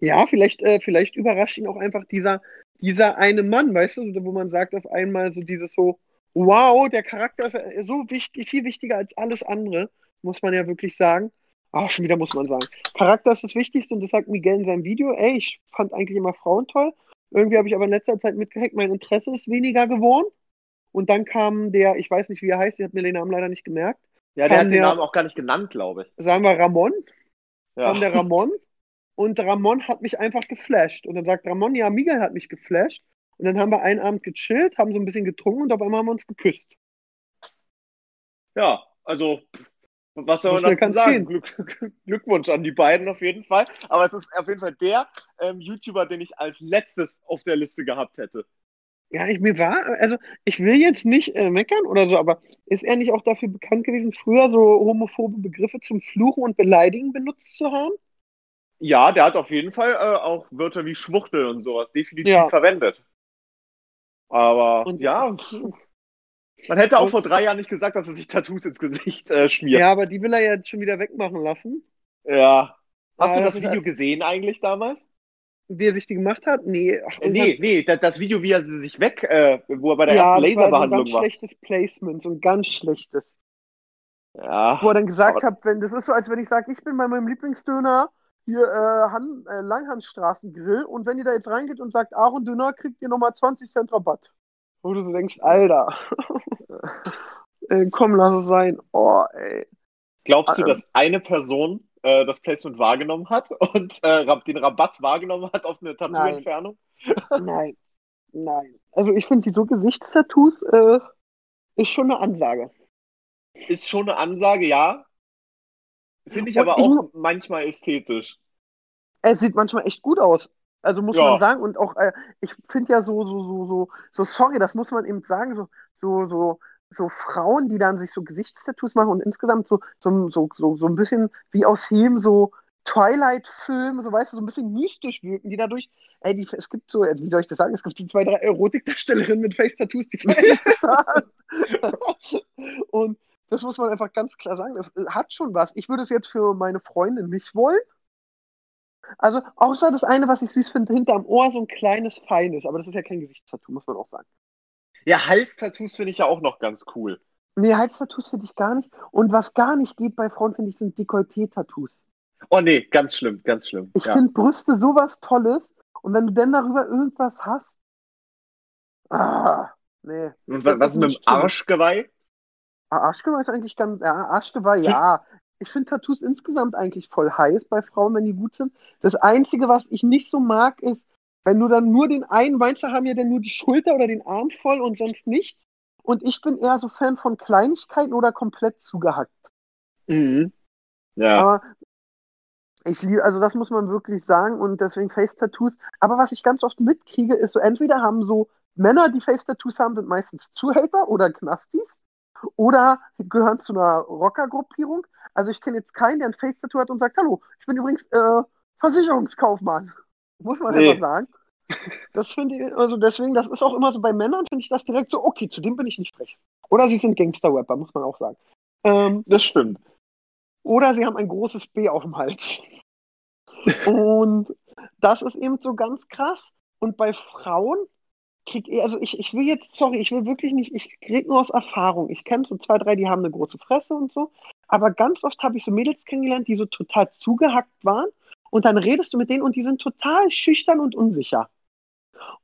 Ja, vielleicht, äh, vielleicht überrascht ihn auch einfach dieser, dieser eine Mann, weißt du, wo man sagt auf einmal so dieses so, wow, der Charakter ist so wichtig, viel wichtiger als alles andere, muss man ja wirklich sagen. Ach, schon wieder muss man sagen. Charakter ist das Wichtigste und das sagt Miguel in seinem Video. Ey, ich fand eigentlich immer Frauen toll. Irgendwie habe ich aber in letzter Zeit mitgekriegt, mein Interesse ist weniger geworden. Und dann kam der, ich weiß nicht, wie er heißt, der hat mir den Namen leider nicht gemerkt. Ja, der hat den der, Namen auch gar nicht genannt, glaube ich. Sagen wir Ramon. Ja. Kam der Ramon. Und Ramon hat mich einfach geflasht. Und dann sagt Ramon, ja, Miguel hat mich geflasht. Und dann haben wir einen Abend gechillt, haben so ein bisschen getrunken und auf einmal haben wir uns geküsst. Ja, also was soll man dazu sagen? Glück, Glückwunsch an die beiden auf jeden Fall. Aber es ist auf jeden Fall der ähm, YouTuber, den ich als letztes auf der Liste gehabt hätte. Ja, ich mir war, also ich will jetzt nicht äh, meckern oder so, aber ist er nicht auch dafür bekannt gewesen, früher so homophobe Begriffe zum Fluchen und Beleidigen benutzt zu haben? Ja, der hat auf jeden Fall äh, auch Wörter wie Schwuchtel und sowas definitiv ja. verwendet. Aber und, ja, man hätte auch und, vor drei Jahren nicht gesagt, dass er sich Tattoos ins Gesicht äh, schmiert. Ja, aber die will er ja jetzt schon wieder wegmachen lassen. Ja. Hast ja, du das Video gesehen eigentlich damals? wie er sich die gemacht hat? Nee, ach, Äh, nee, nee, das, das Video, wie er sie sich weg, äh, wo er bei der ja, ersten das war so ein Laserbehandlung ganz war. schlechtes Placement, so ein ganz schlechtes. Ja. Wo er dann gesagt aber- hat, wenn, das ist so, als wenn ich sage, ich bin bei meinem Lieblingsdöner hier äh, Han, äh, Langhandstraßengrill und wenn ihr da jetzt reingeht und sagt, Aaron Döner, kriegt ihr nochmal 20 Cent Rabatt. Wo du so denkst, Alter. äh, komm, lass es sein. Oh, ey. Glaubst du, Ähm. dass eine Person äh, das Placement wahrgenommen hat und äh, den Rabatt wahrgenommen hat auf eine Tattoo-Entfernung? Nein. Nein. Also ich finde, die so Gesichtstattoos äh, ist schon eine Ansage. Ist schon eine Ansage, ja. Finde ich Und aber ich auch mu- manchmal ästhetisch. Es sieht manchmal echt gut aus. Also muss Ja. man sagen. Und auch, äh, ich finde ja so, so, so, so, so, sorry, das muss man eben sagen, so, so, so, so Frauen, die dann sich so Gesichtstattoos machen und insgesamt so, so, so, so, so ein bisschen wie aus jedem so Twilight-Film, so weißt du, so ein bisschen mystisch wirken, die dadurch, ey, die, es gibt so, also wie soll ich das sagen, es gibt so zwei, drei Erotikdarstellerinnen mit Face-Tattoos, die Und das muss man einfach ganz klar sagen, das äh, hat schon was. Ich würde es jetzt für meine Freundin nicht wollen. Also, außer das eine, was ich süß finde, hinterm Ohr so ein kleines, feines, aber das ist ja kein Gesichtstattoo, muss man auch sagen. Ja, Halstattoos finde ich ja auch noch ganz cool. Nee, Halstattoos finde ich gar nicht. Und was gar nicht geht bei Frauen, finde ich, sind Dekolleté-Tattoos. Oh nee, ganz schlimm, ganz schlimm. Ich ja. finde Brüste sowas Tolles. Und wenn du denn darüber irgendwas hast, ah, nee. Und wa- was ist mit dem. Arschgeweih? Ah, Arschgeweih ist eigentlich ganz, ja, Arschgeweih, ja. Ich finde Tattoos insgesamt eigentlich voll heiß bei Frauen, wenn die gut sind. Das Einzige, was ich nicht so mag, ist, wenn du dann nur den einen, manche haben ja dann nur die Schulter oder den Arm voll und sonst nichts. Und ich bin eher so Fan von Kleinigkeiten oder komplett zugehackt. Mhm. Ja. Aber ich liebe, also das muss man wirklich sagen und deswegen Face-Tattoos. Aber was ich ganz oft mitkriege, ist so, entweder haben so Männer, die Face-Tattoos haben, sind meistens Zuhälter oder Knastis oder gehören zu einer Rockergruppierung. Also ich kenne jetzt keinen, der ein Face-Tattoo hat und sagt, hallo, ich bin übrigens äh, Versicherungskaufmann. Muss man Nee. einfach sagen. Das finde ich, also deswegen, das ist auch immer so bei Männern, finde ich das direkt so, okay, zu dem bin ich nicht frech. Oder sie sind Gangster-Rapper, muss man auch sagen. Ähm, Das stimmt. oder sie haben ein großes B auf dem Hals. Und das ist eben so ganz krass. Und bei Frauen krieg ich, also ich, ich will jetzt, sorry, ich will wirklich nicht, ich krieg nur aus Erfahrung. Ich kenne so zwei, drei, die haben eine große Fresse und so. Aber ganz oft habe ich so Mädels kennengelernt, die so total zugehackt waren. Und dann redest du mit denen und die sind total schüchtern und unsicher.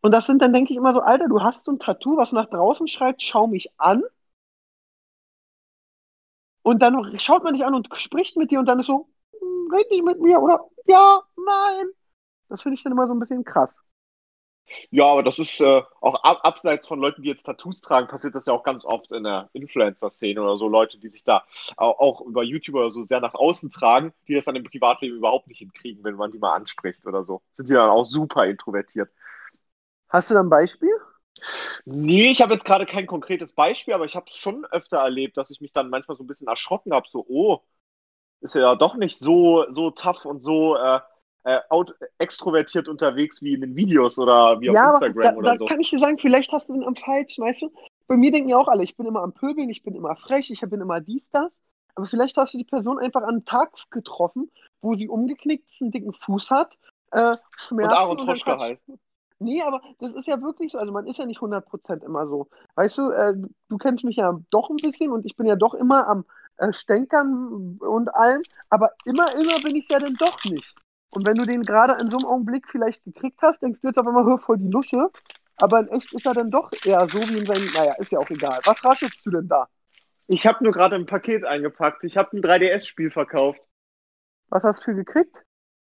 Und das sind dann, denke ich immer so, Alter, du hast so ein Tattoo, was nach draußen schreit, schau mich an. Und dann schaut man dich an und spricht mit dir und dann ist so, "Hm, red nicht mit mir oder ja, nein. Das finde ich dann immer so ein bisschen krass. Ja, aber das ist äh, auch ab, abseits von Leuten, die jetzt Tattoos tragen, passiert das ja auch ganz oft in der Influencer-Szene oder so. Leute, die sich da auch, auch über YouTube oder so sehr nach außen tragen, die das dann im Privatleben überhaupt nicht hinkriegen, wenn man die mal anspricht oder so. Sind die dann auch super introvertiert. Hast du da ein Beispiel? Nee, ich habe jetzt gerade kein konkretes Beispiel, aber ich habe es schon öfter erlebt, dass ich mich dann manchmal so ein bisschen erschrocken habe, so, oh, ist ja doch nicht so, so tough und so äh, äh, out, extrovertiert unterwegs wie in den Videos oder wie auf ja, Instagram da, oder da so. kann ich dir sagen, vielleicht hast du den am falschen, weißt du? Bei mir denken ja auch alle, ich bin immer am Pöbeln, ich bin immer frech, ich bin immer dies, das. Aber vielleicht hast du die Person einfach an einem Tag getroffen, wo sie umgeknickt ist, einen dicken Fuß hat, äh, Und Schmerzen Aaron dann Troschka quatscht- heißt. Nee, aber das ist ja wirklich so. Also man ist ja nicht 100% immer so. Weißt du, äh, du kennst mich ja doch ein bisschen und ich bin ja doch immer am äh, Stänkern und allem. Aber immer, immer bin ich ja dann doch nicht. Und wenn du den gerade in so einem Augenblick vielleicht gekriegt hast, denkst du jetzt auf einmal, hör voll die Lusche. Aber in echt ist er dann doch eher so wie in seinem, naja, ist ja auch egal. Was raschelst du denn da? Ich habe nur gerade ein Paket eingepackt. Ich habe ein 3DS-Spiel verkauft. Was hast du für gekriegt?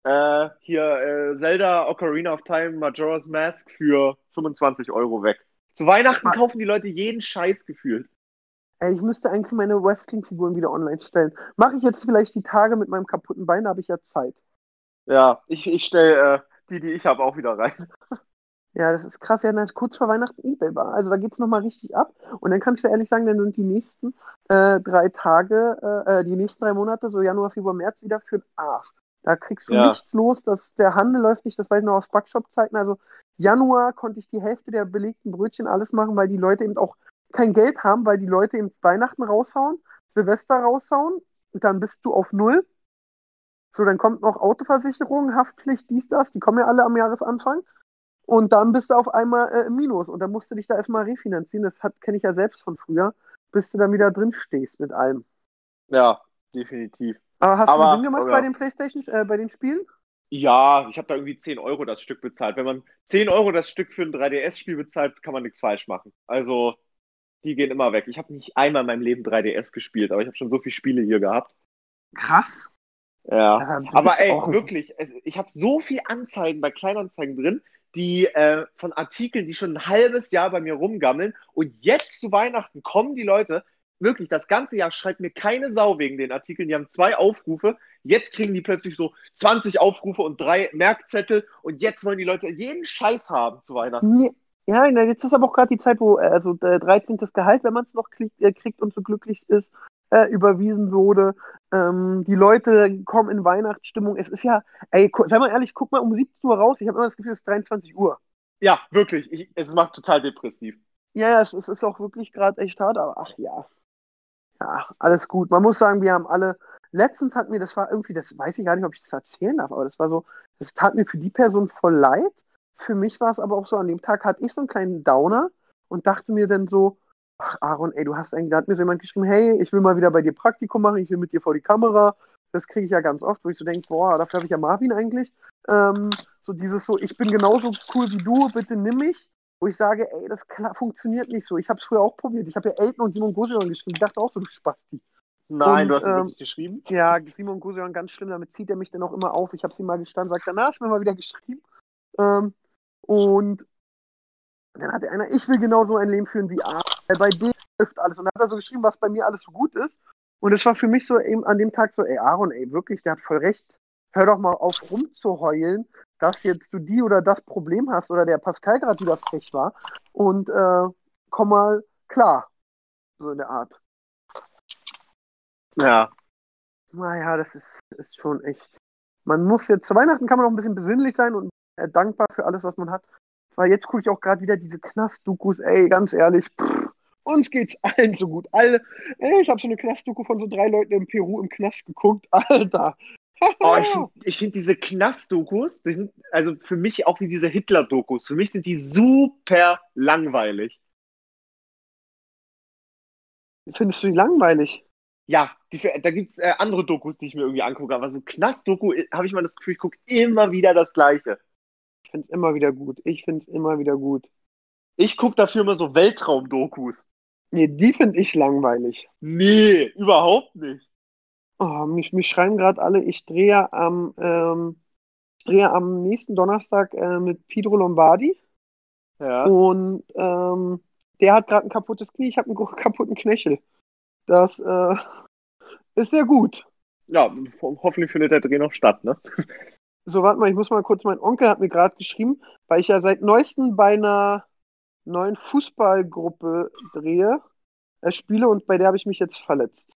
Äh, hier äh, Zelda Ocarina of Time Majora's Mask für 25 Euro weg. Zu Weihnachten Ah. kaufen die Leute jeden Scheiß gefühlt. Ey, ich müsste eigentlich meine Wrestling-Figuren wieder online stellen. Mache ich jetzt vielleicht die Tage mit meinem kaputten Bein, da habe ich ja Zeit. Ja, ich, ich stelle äh, die, die ich habe, auch wieder rein. Ja, das ist krass. Ja, das kurz vor Weihnachten Ebay war. Also da geht es nochmal richtig ab. Und dann kannst du ehrlich sagen, dann sind die nächsten äh, drei Tage, äh, äh, die nächsten drei Monate, so Januar, Februar, März, wieder für den Arsch. Da kriegst du Ja. nichts los, dass der Handel läuft nicht, das weiß ich noch aus Backshop-Zeiten. Also Januar konnte ich die Hälfte der belegten Brötchen alles machen, weil die Leute eben auch kein Geld haben, weil die Leute eben Weihnachten raushauen, Silvester raushauen und dann bist du auf Null. So, dann kommt noch Autoversicherung, Haftpflicht, dies, das, die kommen ja alle am Jahresanfang. Und dann bist du auf einmal äh, im Minus und dann musst du dich da erstmal refinanzieren. Das kenne ich ja selbst von früher, bis du dann wieder drin stehst mit allem. Ja, definitiv. Aber hast Aber- du Gewinn gemacht oder- bei den Playstation, äh, bei den Spielen? Ja, ich habe da irgendwie 10 Euro das Stück bezahlt. Wenn man 10 Euro das Stück für ein 3DS-Spiel bezahlt, kann man nichts falsch machen. Also, die gehen immer weg. Ich habe nicht einmal in meinem Leben 3DS gespielt, aber ich habe schon so viele Spiele hier gehabt. Krass. Ja. Aber ey, auch wirklich, es, ich habe so viel Anzeigen bei Kleinanzeigen drin, die äh, von Artikeln, die schon ein halbes Jahr bei mir rumgammeln. Und jetzt zu Weihnachten kommen die Leute, wirklich, das ganze Jahr schreibt mir keine Sau wegen den Artikeln. Die haben zwei Aufrufe. Jetzt kriegen die plötzlich so 20 Aufrufe und drei Merkzettel. Und jetzt wollen die Leute jeden Scheiß haben zu Weihnachten. Ja, jetzt ist aber auch gerade die Zeit, wo äh, also äh, 13. Gehalt, wenn man es noch kriegt, äh, kriegt und so glücklich ist, äh, überwiesen wurde. Ähm, die Leute kommen in Weihnachtsstimmung. Es ist ja, ey, sei mal ehrlich, guck mal um 17 Uhr raus. Ich habe immer das Gefühl, es ist 23 Uhr. Ja, wirklich. Ich, es macht total depressiv. Ja, ja, es, es ist auch wirklich gerade echt hart, aber ach ja. Ja, alles gut. Man muss sagen, wir haben alle. Letztens hat mir, das war irgendwie, das weiß ich gar nicht, ob ich das erzählen darf, aber das war so, das tat mir für die Person voll leid. Für mich war es aber auch so, an dem Tag hatte ich so einen kleinen Downer und dachte mir dann so, ach Aaron, ey, du hast eigentlich, da hat mir so jemand geschrieben, hey, ich will mal wieder bei dir Praktikum machen, ich will mit dir vor die Kamera. Das kriege ich ja ganz oft, wo ich so denke, boah, dafür habe ich ja Marvin eigentlich. Ähm, so dieses so, ich bin genauso cool wie du, bitte nimm mich wo ich sage, ey, das klar, funktioniert nicht so. Ich habe es früher auch probiert. Ich habe ja Elton und Simon Goseron geschrieben. Ich dachte auch so, du Spasti. Nein, Und, du hast ihn ähm, wirklich geschrieben? Ja, Simon Goseron ganz schlimm. Damit zieht er mich dann auch immer auf. Ich habe sie mal gestanden, sagt danach, du mir mal wieder geschrieben. Ähm, und dann hatte einer, ich will genau so ein Leben führen wie A. Bei dem läuft alles. Und dann hat er so geschrieben, was bei mir alles so gut ist. Und es war für mich so eben an dem Tag so, ey, Aaron, ey, wirklich, der hat voll recht. Hör doch mal auf rumzuheulen, dass jetzt du die oder das Problem hast oder der Pascal gerade wieder frech war. Und äh, komm mal klar. So in der Art. Ja. Naja, das ist, ist schon echt. Man muss jetzt, zu Weihnachten kann man auch ein bisschen besinnlich sein und dankbar für alles, was man hat. Weil jetzt gucke ich auch gerade wieder diese Knastdokus, ey, ganz ehrlich, pff, uns geht's allen so gut. Alle, ich habe so eine Knastdoku von so drei Leuten in Peru im Knast geguckt, Alter. Oh, ich finde find diese Knast-Dokus, die sind also für mich auch wie diese Hitler-Dokus. Für mich sind die super langweilig. Findest du die langweilig? Ja, die, da gibt es äh, andere Dokus, die ich mir irgendwie angucke, aber so Knast-Doku äh, habe ich mal das Gefühl, ich gucke immer wieder das Gleiche. Ich finde es immer wieder gut. Ich finde es immer wieder gut. Ich gucke dafür immer so Weltraum-Dokus. Nee, die finde ich langweilig. Nee, überhaupt nicht. Oh, mich, mich schreiben gerade alle, ich drehe am, ähm, drehe am nächsten Donnerstag äh, mit Pedro Lombardi. Ja. Und ähm, der hat gerade ein kaputtes Knie, ich habe einen kaputten Knöchel. Das äh, ist sehr gut. Ja, ho hoffentlich findet der Dreh noch statt, ne? So, warte mal, ich muss mal kurz, mein Onkel hat mir gerade geschrieben, weil ich ja seit neuestem bei einer neuen Fußballgruppe drehe, äh, spiele und bei der habe ich mich jetzt verletzt.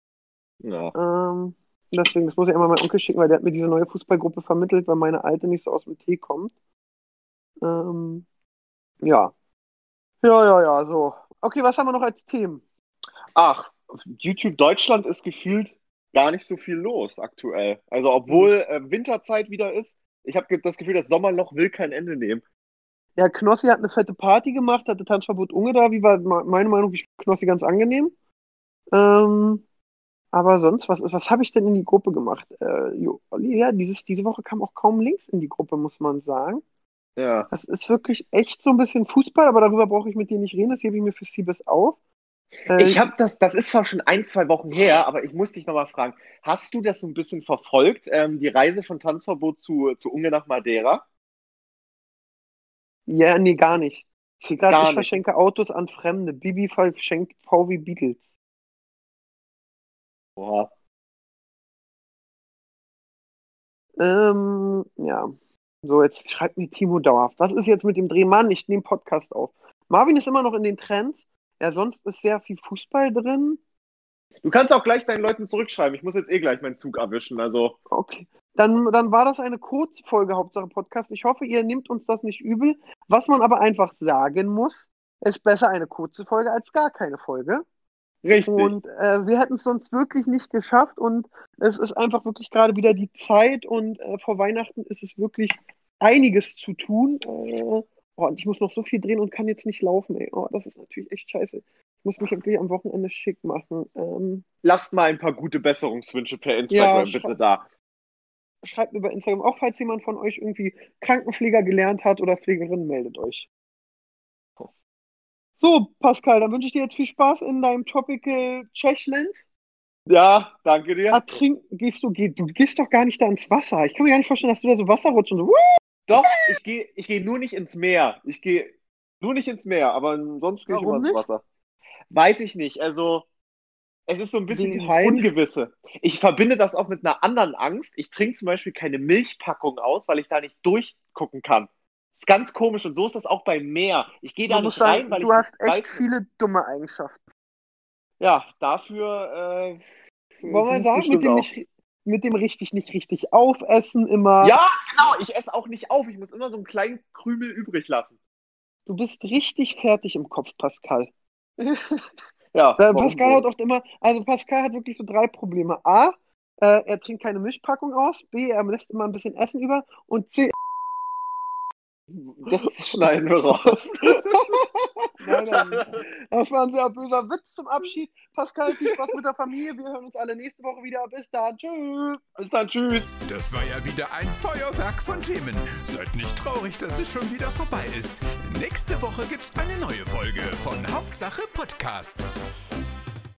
Ja. Ähm, deswegen, das muss ich einmal meinem Onkel schicken, weil der hat mir diese neue Fußballgruppe vermittelt, weil meine alte nicht so aus dem Tee kommt. Ähm, ja. Ja, ja, ja, so. Okay, was haben wir noch als Themen? Ach, YouTube Deutschland ist gefühlt gar nicht so viel los aktuell. Also obwohl äh, Winterzeit wieder ist, ich habe das Gefühl, das Sommerloch will kein Ende nehmen. Ja, Knossi hat eine fette Party gemacht, hatte Tanzverbot Unge da. Wie war me- meine Meinung? Ich Knossi ganz angenehm. Ähm, aber sonst, was, was habe ich denn in die Gruppe gemacht? Äh, jo, ja, dieses, diese Woche kam auch kaum Links in die Gruppe, muss man sagen. Ja. Das ist wirklich echt so ein bisschen Fußball, aber darüber brauche ich mit dir nicht reden, das hebe ich mir für Siebes auf. Äh, Ich habe das, das ist zwar schon ein, zwei Wochen her, aber ich muss dich nochmal fragen, hast du das so ein bisschen verfolgt, ähm, die Reise von Tanzverbot zu, zu Unge nach Madeira? Ja, nee, gar nicht. Gerade, Gar ich nicht. verschenke Autos an Fremde. Bibi verschenkt VW Beatles. Boah. Ähm, ja. So, jetzt schreibt mir Timo dauerhaft. Was ist jetzt mit dem Drehmann? Ich nehme Podcast auf. Marvin ist immer noch in den Trends. Ja, sonst ist sehr viel Fußball drin. Du kannst auch gleich deinen Leuten zurückschreiben. Ich muss jetzt eh gleich meinen Zug erwischen. Also, Okay. Dann, dann war das eine Kurzfolge, Hauptsache Podcast. Ich hoffe, ihr nehmt uns das nicht übel. Was man aber einfach sagen muss, ist besser eine kurze Folge als gar keine Folge. Richtig. Und äh, wir hätten es sonst wirklich nicht geschafft und es ist einfach wirklich gerade wieder die Zeit und äh, vor Weihnachten ist es wirklich einiges zu tun. Äh, oh, und ich muss noch so viel drehen und kann jetzt nicht laufen, ey. Oh, das ist natürlich echt scheiße. Ich muss mich wirklich am Wochenende schick machen. Ähm, Lasst mal ein paar gute Besserungswünsche per Instagram Ja, bitte da. schreibt mir bei Instagram auch, falls jemand von euch irgendwie Krankenpfleger gelernt hat oder Pflegerin, meldet euch. So, Pascal, dann wünsche ich dir jetzt viel Spaß in deinem Topical Tschechland. Ja, danke dir. Ertrinken, gehst du, geh, du gehst doch gar nicht da ins Wasser. Ich kann mir gar nicht vorstellen, dass du da so Wasser rutschst und so. Wuh! Doch, ich gehe ich geh nur nicht ins Meer. Ich gehe nur nicht ins Meer, aber sonst gehe ich immer ins nicht? Wasser. Weiß ich nicht. Also, es ist so ein bisschen Wegen dieses Haien? Ungewisse. Ich verbinde das auch mit einer anderen Angst. Ich trinke zum Beispiel keine Milchpackung aus, weil ich da nicht durchgucken kann. ist ganz komisch und so ist das auch beim Meer. Ich gehe da Man nicht rein, sagen, weil du ich hast nicht echt weiß- viele dumme Eigenschaften. Ja, dafür. Äh, Wollen wir du sagen, mit dem, nicht, mit dem richtig, nicht richtig aufessen immer. Ja, genau. Ich esse auch nicht auf. Ich muss immer so einen kleinen Krümel übrig lassen. Du bist richtig fertig im Kopf, Pascal. Ja. Äh, Pascal hat auch immer, also Pascal hat wirklich so drei Probleme. A, äh, er trinkt keine Mischpackung aus. B, er lässt immer ein bisschen Essen über. Und C, Das schneiden wir raus. nein, nein, das war ein sehr böser Witz zum Abschied. Pascal, viel Spaß mit der Familie. Wir hören uns alle nächste Woche wieder. Bis dann. Tschüss. Bis dann, tschüss. Das war ja wieder ein Feuerwerk von Themen. Seid nicht traurig, dass es schon wieder vorbei ist. Nächste Woche gibt's eine neue Folge von Hauptsache Podcast.